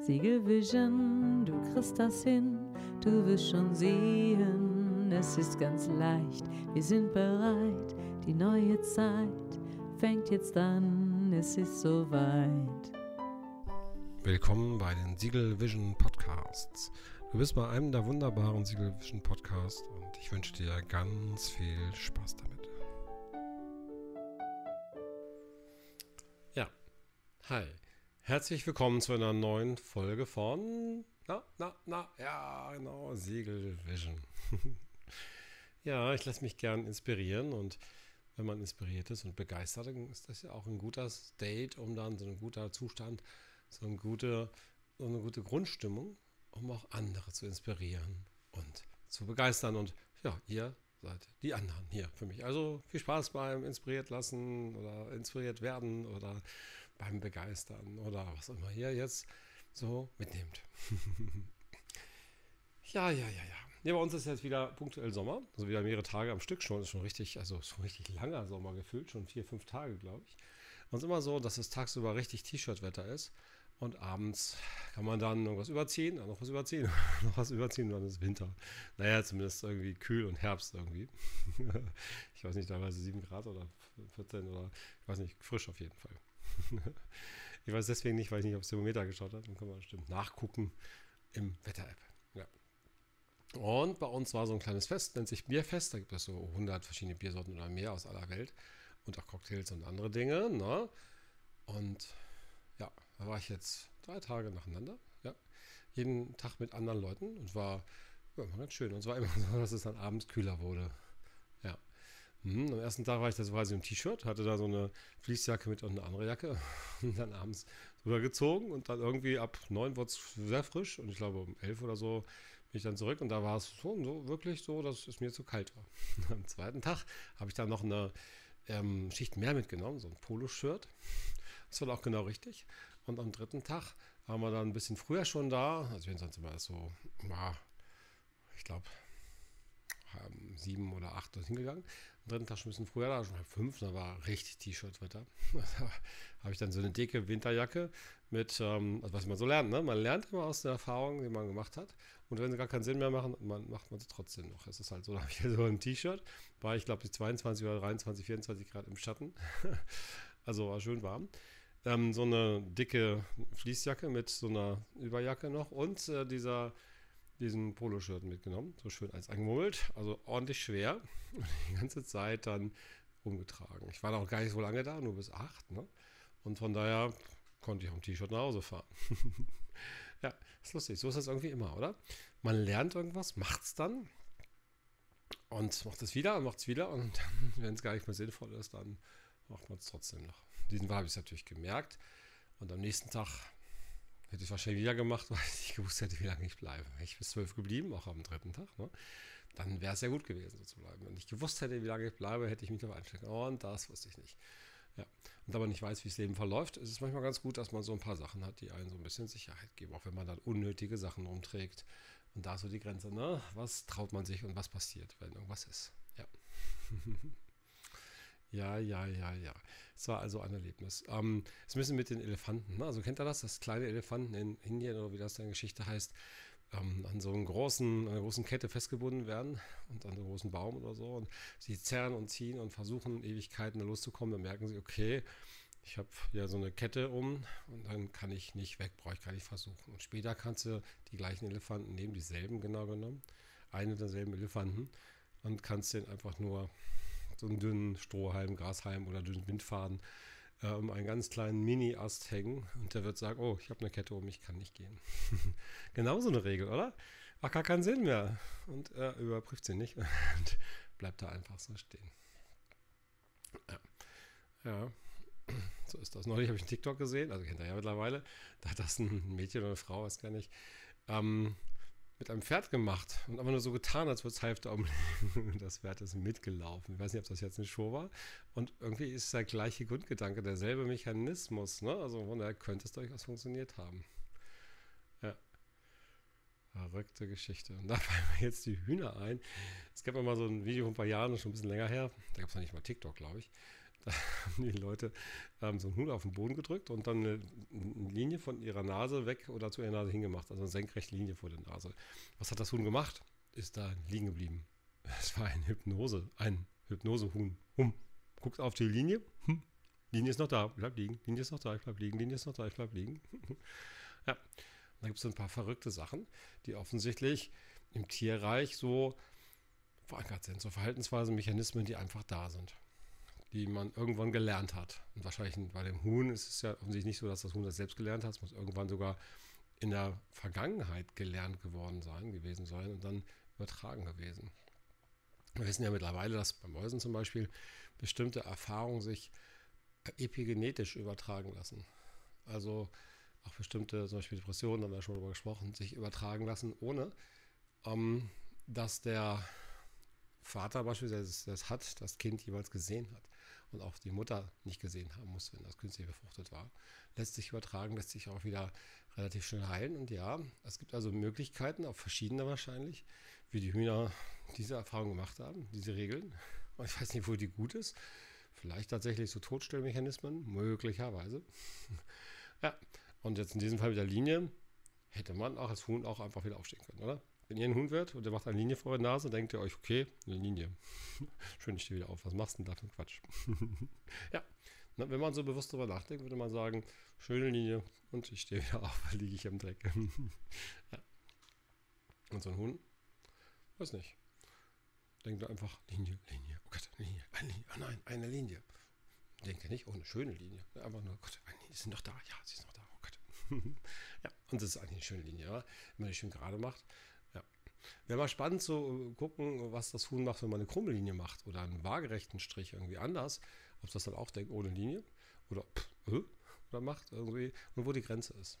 Siegelvision, du kriegst das hin, du wirst schon sehen, es ist ganz leicht, wir sind bereit, die neue Zeit fängt jetzt an, es ist soweit. Willkommen bei den Siegel Vision Podcasts. Du bist bei einem der wunderbaren Siegel Vision Podcasts und ich wünsche dir ganz viel Spaß damit. Ja, hi. Herzlich willkommen zu einer neuen Folge von, na, na, na, ja, genau, Segel Vision. ja, ich lasse mich gern inspirieren und wenn man inspiriert ist und begeistert, dann ist das ja auch ein guter State, um dann so ein guter Zustand, so eine gute, so eine gute Grundstimmung, um auch andere zu inspirieren und zu begeistern. Und ja, ihr seid die anderen hier für mich. Also viel Spaß beim inspiriert lassen oder inspiriert werden oder beim Begeistern oder was immer ihr jetzt so mitnehmt. ja, ja, ja, ja. Ja, bei uns ist jetzt wieder punktuell Sommer, also wieder mehrere Tage am Stück schon, ist schon richtig, also schon richtig langer Sommer gefühlt, schon vier, fünf Tage, glaube ich. Und es ist immer so, dass es tagsüber richtig T-Shirt-Wetter ist und abends kann man dann irgendwas überziehen, dann noch was überziehen, noch was überziehen und dann ist Winter. Naja, zumindest irgendwie kühl und Herbst irgendwie. ich weiß nicht, teilweise 7 Grad oder 14 oder ich weiß nicht, frisch auf jeden Fall. ich weiß deswegen nicht, weil ich nicht aufs Thermometer geschaut habe. Dann kann man bestimmt nachgucken im Wetter-App. Ja. Und bei uns war so ein kleines Fest, nennt sich Bierfest. Da gibt es so 100 verschiedene Biersorten oder mehr aus aller Welt und auch Cocktails und andere Dinge. Ne? Und ja, da war ich jetzt drei Tage nacheinander. Ja. Jeden Tag mit anderen Leuten und war, ja, ganz schön. Und es war immer so, dass es dann abends kühler wurde. Mhm, am ersten Tag war ich da so quasi im T-Shirt, hatte da so eine Fließjacke mit und eine andere Jacke und dann abends drüber gezogen und dann irgendwie ab neun wurde es sehr frisch und ich glaube um elf oder so bin ich dann zurück und da war es schon so wirklich so, dass es mir zu kalt war. Am zweiten Tag habe ich dann noch eine ähm, Schicht mehr mitgenommen, so ein Poloshirt. Das war auch genau richtig. Und am dritten Tag waren wir dann ein bisschen früher schon da. Also wir sind sonst immer so, ich glaube, sieben oder acht dort hingegangen. Dritten Tag schon ein bisschen früher da, schon halb fünf, da war richtig T-Shirt-Wetter. Da habe ich dann so eine dicke Winterjacke mit, ähm, also was man so lernt, ne? Man lernt immer aus der Erfahrung, die man gemacht hat. Und wenn sie gar keinen Sinn mehr machen, man, macht man sie trotzdem noch. Es ist halt so, da habe ich so ein T-Shirt, war ich glaube ich 22 oder 23, 24 Grad im Schatten. also war schön warm. Ähm, so eine dicke Fließjacke mit so einer Überjacke noch und äh, dieser diesen Poloshirt mitgenommen, so schön als angemummelt, also ordentlich schwer und die ganze Zeit dann umgetragen. Ich war noch gar nicht so lange da, nur bis acht, ne? Und von daher konnte ich auch im T-Shirt nach Hause fahren. ja, ist lustig. So ist das irgendwie immer, oder? Man lernt irgendwas, macht es dann und macht es wieder und macht es wieder und wenn es gar nicht mehr sinnvoll ist, dann macht man es trotzdem noch. Diesen Mal habe ich es natürlich gemerkt und am nächsten Tag Hätte ich wahrscheinlich wieder gemacht, weil ich gewusst hätte, wie lange ich bleibe. Wäre ich bis zwölf geblieben, auch am dritten Tag, ne? dann wäre es ja gut gewesen, so zu bleiben. Wenn ich gewusst hätte, wie lange ich bleibe, hätte ich mich darauf einstellen können. Und das wusste ich nicht. Ja. Und aber nicht weiß, wie das Leben verläuft, ist es manchmal ganz gut, dass man so ein paar Sachen hat, die einen so ein bisschen Sicherheit geben, auch wenn man dann unnötige Sachen umträgt. Und da ist so die Grenze, ne? Was traut man sich und was passiert, wenn irgendwas ist? Ja. Ja, ja, ja, ja. Es war also ein Erlebnis. Ähm, es müssen mit den Elefanten, ne? also kennt ihr das, dass kleine Elefanten in Indien oder wie das in der Geschichte heißt, ähm, an so einem großen, einer großen Kette festgebunden werden und an einem großen Baum oder so und sie zerren und ziehen und versuchen Ewigkeiten da loszukommen, dann merken sie, okay, ich habe ja so eine Kette um und dann kann ich nicht weg, brauche ich gar nicht versuchen. Und später kannst du die gleichen Elefanten nehmen, dieselben genau genommen, einen derselben Elefanten und kannst den einfach nur so einen dünnen Strohhalm, Grashalm oder dünnen Windfaden äh, um einen ganz kleinen Mini-Ast hängen und der wird sagen, oh, ich habe eine Kette um, ich kann nicht gehen. Genauso eine Regel, oder? Macht gar keinen Sinn mehr. Und er überprüft sie nicht und bleibt da einfach so stehen. Ja. ja. So ist das. Neulich habe ich einen TikTok gesehen, also kennt ihr ja mittlerweile. Da hat das ein Mädchen oder eine Frau, weiß gar nicht, ähm, mit einem Pferd gemacht und einfach nur so getan, als würde es Hälfte umlegen. Das Pferd ist mitgelaufen. Ich weiß nicht, ob das jetzt eine Show war. Und irgendwie ist der gleiche Grundgedanke, derselbe Mechanismus. Ne? Also von daher könnte es durchaus funktioniert haben. Ja. Verrückte Geschichte. Und da fallen mir jetzt die Hühner ein. Es gab mal so ein Video vor ein paar Jahren, schon ein bisschen länger her. Da gab es noch nicht mal TikTok, glaube ich. Da haben die Leute ähm, so einen Hut auf den Boden gedrückt und dann eine, Linie von ihrer Nase weg oder zu ihrer Nase hingemacht. Also eine senkrechte Linie vor der Nase. Was hat das Huhn gemacht? Ist da liegen geblieben. Es war eine Hypnose, ein Hypnosehuhn. Hum. Guckt auf die Linie. Hm. Linie ist noch da, bleib liegen. Linie ist noch da, ich bleib liegen. Linie ist noch da, ich bleib liegen. ja. Da gibt es ein paar verrückte Sachen, die offensichtlich im Tierreich so verankert sind. So Verhaltensweisen, Mechanismen, die einfach da sind. Die man irgendwann gelernt hat. Und wahrscheinlich bei dem Huhn ist es ja offensichtlich nicht so, dass das Huhn das selbst gelernt hat. Es muss irgendwann sogar in der Vergangenheit gelernt geworden sein, gewesen sein und dann übertragen gewesen. Wir wissen ja mittlerweile, dass bei Mäusen zum Beispiel bestimmte Erfahrungen sich epigenetisch übertragen lassen. Also auch bestimmte, zum Beispiel Depressionen, haben wir schon darüber gesprochen, sich übertragen lassen, ohne ähm, dass der Vater beispielsweise das hat, das Kind jeweils gesehen hat und auch die Mutter nicht gesehen haben muss, wenn das künstlich befruchtet war. Lässt sich übertragen, lässt sich auch wieder relativ schnell heilen. Und ja, es gibt also Möglichkeiten, auch verschiedene wahrscheinlich, wie die Hühner diese Erfahrung gemacht haben, diese Regeln. Und ich weiß nicht, wo die gut ist. Vielleicht tatsächlich so Totstellmechanismen, möglicherweise. ja, und jetzt in diesem Fall mit der Linie hätte man auch als Huhn auch einfach wieder aufstehen können, oder? Wenn ihr ein Hund wird und der macht eine Linie vor der Nase, denkt ihr euch, okay, eine Linie. Schön, ich stehe wieder auf. Was machst du denn da für Quatsch? ja, Na, wenn man so bewusst darüber nachdenkt, würde man sagen, schöne Linie und ich stehe wieder auf, liege ich im Dreck. ja. Und so ein Hund, weiß nicht. Denkt einfach, Linie, Linie, oh Gott, Linie, eine Linie, oh nein, eine Linie. Denkt er nicht, oh, eine schöne Linie. Einfach nur, oh Gott, eine Linie, sind doch da, ja, sie ist noch da, oh Gott. ja, und das ist eigentlich eine schöne Linie, ja? wenn man die schön gerade macht. Wäre mal spannend zu gucken, was das Huhn macht, wenn man eine krumme Linie macht oder einen waagerechten Strich irgendwie anders. Ob das dann auch denkt, ohne Linie oder, äh, oder macht irgendwie und wo die Grenze ist.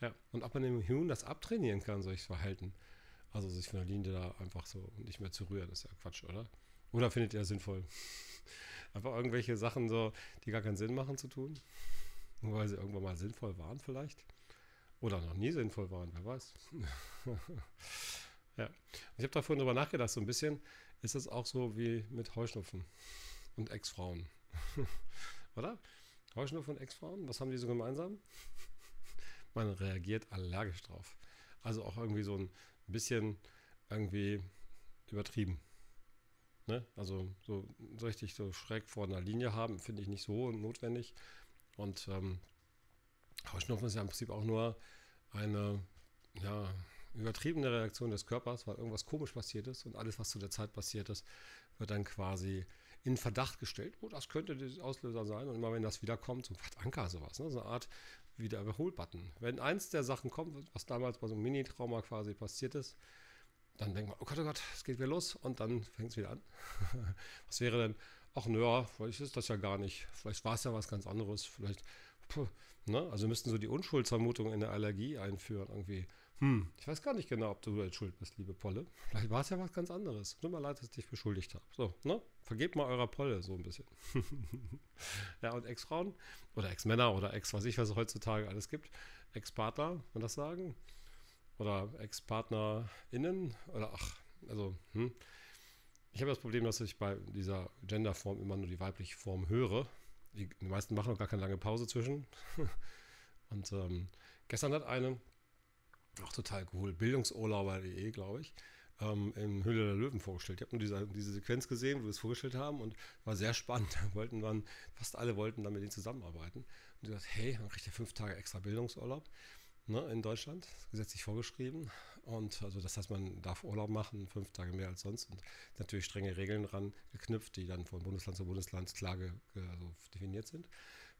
ja, und ob man dem Huhn das abtrainieren kann, solches Verhalten. Also sich von der Linie da einfach so nicht mehr zu rühren, ist ja Quatsch, oder? Oder findet ihr das sinnvoll? einfach irgendwelche Sachen so, die gar keinen Sinn machen zu tun? Nur weil sie irgendwann mal sinnvoll waren vielleicht? Oder noch nie sinnvoll waren, wer weiß. ja. Ich habe da vorhin drüber nachgedacht, so ein bisschen ist es auch so wie mit Heuschnupfen und Ex-Frauen. Oder? Heuschnupfen und Ex-Frauen, was haben die so gemeinsam? Man reagiert allergisch drauf. Also auch irgendwie so ein bisschen irgendwie übertrieben. Ne? Also so, so richtig so schräg vor einer Linie haben, finde ich nicht so notwendig. Und ähm, Heuschnupfen ist ja im Prinzip auch nur eine ja, übertriebene Reaktion des Körpers, weil irgendwas komisch passiert ist und alles, was zu der Zeit passiert ist, wird dann quasi in Verdacht gestellt. Oh, das könnte der Auslöser sein. Und immer wenn das wiederkommt, so ein Anker sowas, ne? so eine Art Wiederholbutton. Wenn eins der Sachen kommt, was damals bei so einem Mini-Trauma quasi passiert ist, dann denkt man, oh Gott, oh Gott, es geht wieder los und dann fängt es wieder an. was wäre denn, ach naja, vielleicht ist das ja gar nicht, vielleicht war es ja was ganz anderes, vielleicht Puh, ne? Also müssten so die Unschuldsvermutung in der Allergie einführen irgendwie. Hm, ich weiß gar nicht genau, ob du jetzt schuld bist, liebe Polle. Vielleicht war es ja was ganz anderes. Tut mir leid, dass ich dich beschuldigt habe. So, ne? Vergebt mal eurer Polle so ein bisschen. ja, und Ex-Frauen oder Ex-Männer oder Ex, was ich, was es heutzutage alles gibt. Ex-Partner, man das sagen? Oder Ex-PartnerInnen? Oder ach, also, hm. Ich habe das Problem, dass ich bei dieser Genderform immer nur die weibliche Form höre die, die meisten machen auch gar keine lange Pause zwischen. Und ähm, gestern hat eine, auch total cool, Bildungsurlauber.de, glaube ich, ähm, in Höhle der Löwen vorgestellt. Ich habe nur diese, diese Sequenz gesehen, wo wir es vorgestellt haben und war sehr spannend. Wollten dann, fast alle wollten dann mit denen zusammenarbeiten. Und die gesagt, hey, man kriegt ja fünf Tage extra Bildungsurlaub ne, in Deutschland, gesetzlich vorgeschrieben. Und also das heißt, man darf Urlaub machen, fünf Tage mehr als sonst und natürlich strenge Regeln dran geknüpft, die dann von Bundesland zu Bundesland klar also definiert sind.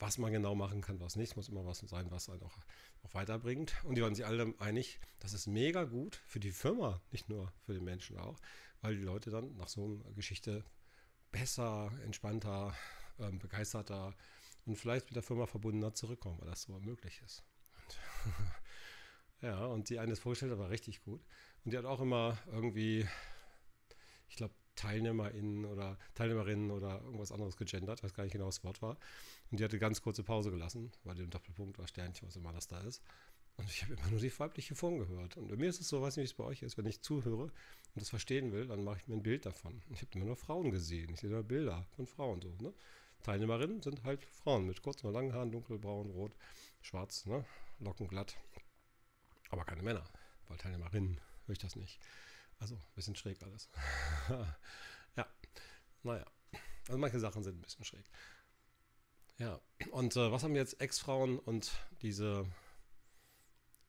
Was man genau machen kann, was nicht, muss immer was sein, was einen auch, auch weiterbringt. Und die waren sich alle einig, das ist mega gut für die Firma, nicht nur für den Menschen auch, weil die Leute dann nach so einer Geschichte besser, entspannter, ähm, begeisterter und vielleicht mit der Firma verbundener zurückkommen, weil das so möglich ist. ja, und die eine ist vorgestellt, war richtig gut. Und die hat auch immer irgendwie, ich glaube, TeilnehmerInnen oder Teilnehmerinnen oder irgendwas anderes gegendert, weiß gar nicht genau, was das Wort war. Und die hatte ganz kurze Pause gelassen, weil dem Doppelpunkt war Sternchen, was immer das da ist. Und ich habe immer nur die weibliche Form gehört. Und bei mir ist es so, weiß nicht, wie es bei euch ist, wenn ich zuhöre und das verstehen will, dann mache ich mir ein Bild davon. Ich habe immer nur Frauen gesehen. Ich sehe nur Bilder von Frauen so. Ne? Teilnehmerinnen sind halt Frauen mit kurzen oder langen Haaren, dunkelbraun, rot, schwarz, ne? Locken glatt. Aber keine Männer, weil Teilnehmerinnen höre ich das nicht. Also ein bisschen schräg alles. ja, naja. Also manche Sachen sind ein bisschen schräg. Ja, und äh, was haben jetzt Ex-Frauen und diese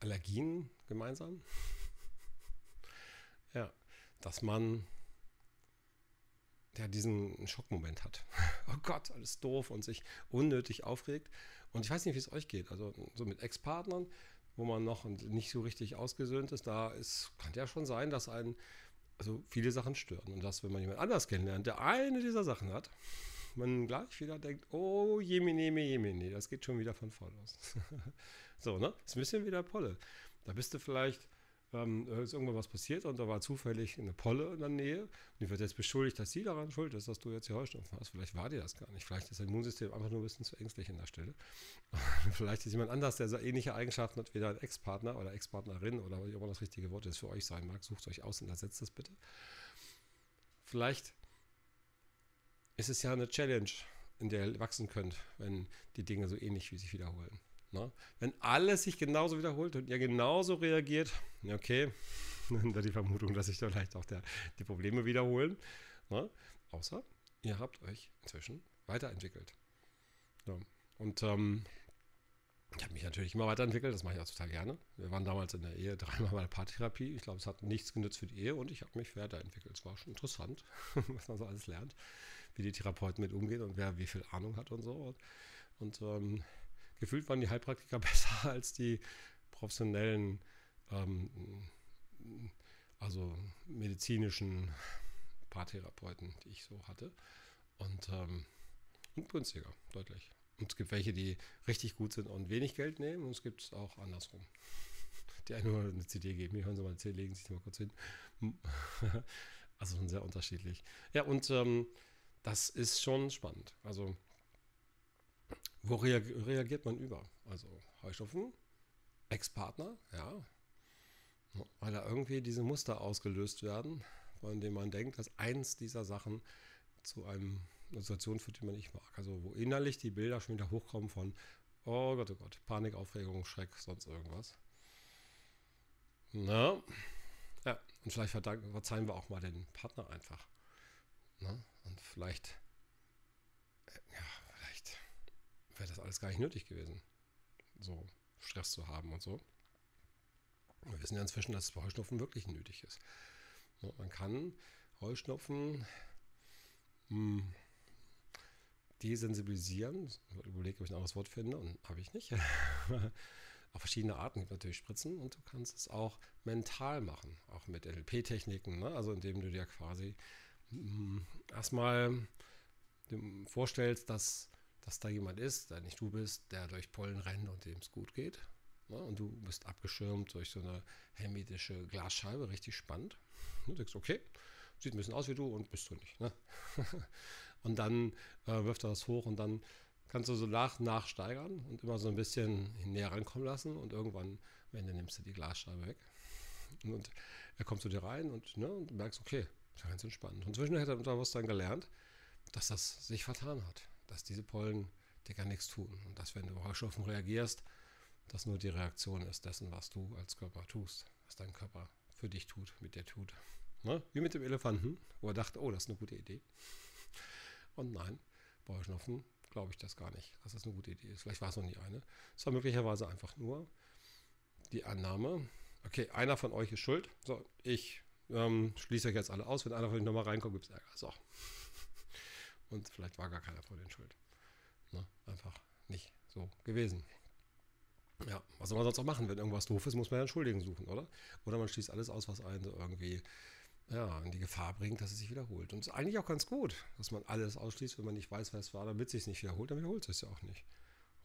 Allergien gemeinsam? ja, dass man ja diesen Schockmoment hat. oh Gott, alles doof und sich unnötig aufregt. Und ich weiß nicht, wie es euch geht. Also so mit Ex-Partnern, wo man noch nicht so richtig ausgesöhnt ist, da ist, kann ja schon sein, dass einen also viele Sachen stören. Und dass, wenn man jemand anders kennenlernt, der eine dieser Sachen hat, man gleich wieder denkt, oh, jemine, jemine, das geht schon wieder von voll los. so, ne? Ist ein bisschen wie der Polle. Da bist du vielleicht, ähm, ist irgendwann was passiert und da war zufällig eine Polle in der Nähe und die wird jetzt beschuldigt, dass sie daran schuld ist, dass du jetzt die Heuschnupfen hast. Vielleicht war dir das gar nicht. Vielleicht ist dein Immunsystem einfach nur ein bisschen zu ängstlich an der Stelle. vielleicht ist jemand anders, der so ähnliche Eigenschaften hat wie dein Ex-Partner oder Ex-Partnerin oder was immer das richtige Wort ist für euch sein mag. Sucht euch aus und ersetzt das bitte. Vielleicht ist es ja eine Challenge, in der ihr wachsen könnt, wenn die Dinge so ähnlich wie sich wiederholen. Ne? Wenn alles sich genauso wiederholt und ihr genauso reagiert, okay, dann wäre die Vermutung, dass sich da vielleicht auch der, die Probleme wiederholen. Ne? Außer ihr habt euch inzwischen weiterentwickelt. Ja. Und ähm, ich habe mich natürlich immer weiterentwickelt, das mache ich auch total gerne. Wir waren damals in der Ehe dreimal bei der Paartherapie. Ich glaube, es hat nichts genützt für die Ehe und ich habe mich weiterentwickelt. Es war schon interessant, was man so alles lernt wie die Therapeuten mit umgehen und wer wie viel Ahnung hat und so. Und, und ähm, gefühlt waren die Heilpraktiker besser als die professionellen, ähm, also medizinischen Paartherapeuten, die ich so hatte. Und, ähm, und günstiger, deutlich. Und es gibt welche, die richtig gut sind und wenig Geld nehmen und es gibt es auch andersrum. Die einen nur eine CD geben, die hören Sie mal eine CD, legen sich mal kurz hin. Also schon sehr unterschiedlich. Ja, und ähm, das ist schon spannend. Also, wo reagiert man über? Also, Heuschnupfen, Ex-Partner, ja. Weil da irgendwie diese Muster ausgelöst werden, von denen man denkt, dass eins dieser Sachen zu einem, einer Situation führt, die man nicht mag. Also, wo innerlich die Bilder schon wieder hochkommen von, oh Gott, oh Gott, Panik, Aufregung, Schreck, sonst irgendwas. Na, ja, und vielleicht verzeihen wir auch mal den Partner einfach. Na? Und vielleicht, äh, ja, vielleicht wäre das alles gar nicht nötig gewesen, so Stress zu haben und so. Wir wissen ja inzwischen, dass Heuschnupfen wirklich nötig ist. Man kann Heuschnupfen mh, hm, desensibilisieren. Ich überlege, ob ich ein anderes Wort finde und habe ich nicht. Auf verschiedene Arten gibt natürlich Spritzen und du kannst es auch mental machen, auch mit NLP-Techniken, ne? also indem du dir quasi erstmal vorstellst, dass, dass da jemand ist, der nicht du bist, der durch Pollen rennt und dem es gut geht. Ne? Und du bist abgeschirmt durch so eine hermetische Glasscheibe, richtig spannend. Du denkst, okay, sieht ein bisschen aus wie du und bist du nicht. Ne? und dann äh, wirft er das hoch und dann kannst du so nach nach steigern und immer so ein bisschen näher rankommen lassen und irgendwann am Ende nimmst du die Glasscheibe weg. Und er kommt zu dir rein und, ne, und merkst, okay, war ganz entspannt. Und inzwischen hat er Unterbewusstsein gelernt, dass das sich vertan hat, dass diese Pollen dir gar nichts tun und dass, wenn du Heuschnupfen reagierst, das nur die Reaktion ist dessen, was du als Körper tust, was dein Körper für dich tut, mit dir tut. Ne? Wie mit dem Elefanten, wo er dachte, oh, das ist eine gute Idee. Und nein, bei Heuschnupfen glaube ich das gar nicht, dass das eine gute Idee ist. Vielleicht war es noch nie eine. Es war möglicherweise einfach nur die Annahme, okay, einer von euch ist schuld. So, ich ähm, schließe euch jetzt alle aus. Wenn einer von euch nochmal reinkommt, gibt es Ärger. So. Und vielleicht war gar keiner von den schuld. Ne? Einfach nicht so gewesen. Ja, was soll man sonst auch machen? Wenn irgendwas doof ist, muss man ja einen Schuldigen suchen, oder? Oder man schließt alles aus, was einen so irgendwie ja, in die Gefahr bringt, dass es sich wiederholt. Und es ist eigentlich auch ganz gut, dass man alles ausschließt, wenn man nicht weiß, wer es war, damit es sich nicht wiederholt, dann wiederholt es sich ja auch nicht.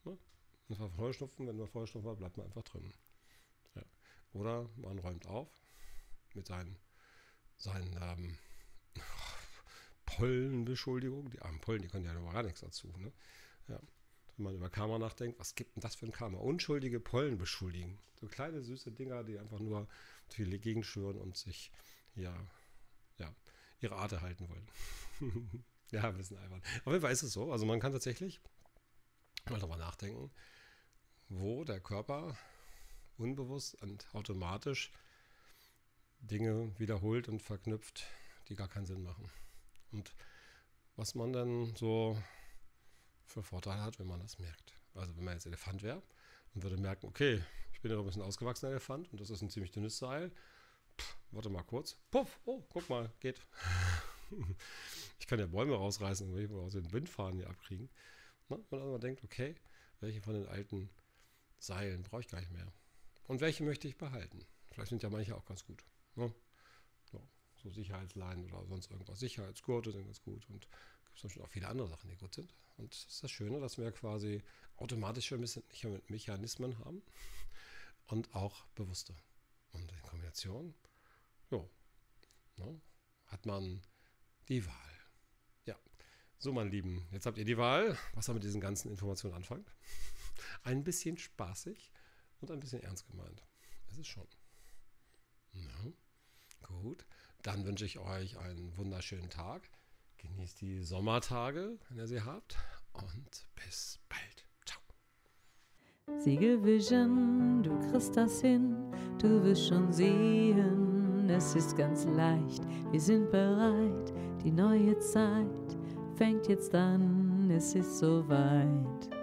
Ne? Und zwar Heuschnupfen, wenn man Feuerstoff war, bleibt man einfach drin. Ja. Oder man räumt auf mit seinen seinen ähm, Pollenbeschuldigung. Die armen Pollen, die können ja noch gar nichts dazu. Ne? Ja. wenn man über Karma nachdenkt, was gibt denn das für ein Karma? Unschuldige Pollen beschuldigen. So kleine süße Dinger, die einfach nur durch die Gegend schwören und sich ja, ja, ihre Art erhalten wollen. ja, ein bisschen albern. Auf jeden Fall ist es so. Also man kann tatsächlich mal darüber nachdenken, wo der Körper unbewusst und automatisch Dinge wiederholt und verknüpft, die gar keinen Sinn machen. Was man dann so für Vorteile hat, wenn man das merkt. Also wenn man jetzt Elefant wäre und würde merken, okay, ich bin ja ein bisschen ausgewachsener Elefant und das ist ein ziemlich dünnes Seil. Pff, warte mal kurz. Puff, oh, guck mal, geht. ich kann ja Bäume rausreißen und aus den Windfahren hier abkriegen. Wenn man denkt, okay, welche von den alten Seilen brauche ich gar nicht mehr? Und welche möchte ich behalten? Vielleicht sind ja manche auch ganz gut. Ne? So, Sicherheitsleinen oder sonst irgendwas. Sicherheitsgurte sind ganz gut und gibt es auch viele andere Sachen, die gut sind. Und das ist das Schöne, dass wir quasi automatische Mechanismen haben und auch bewusste. Und in Kombination, ja, ne, hat man die Wahl. Ja, so mein Lieben, jetzt habt ihr die Wahl, was ihr mit diesen ganzen Informationen anfangt. Ein bisschen spaßig und ein bisschen ernst gemeint. Das ist schon. Ja, gut, dann wünsche ich euch einen wunderschönen Tag. Genießt die Sommertage, wenn ihr sie habt. Und bis bald. Ciao. Siegelvision, du kriegst das hin, du wirst schon sehen, es ist ganz leicht, wir sind bereit, die neue Zeit fängt jetzt an, es ist soweit.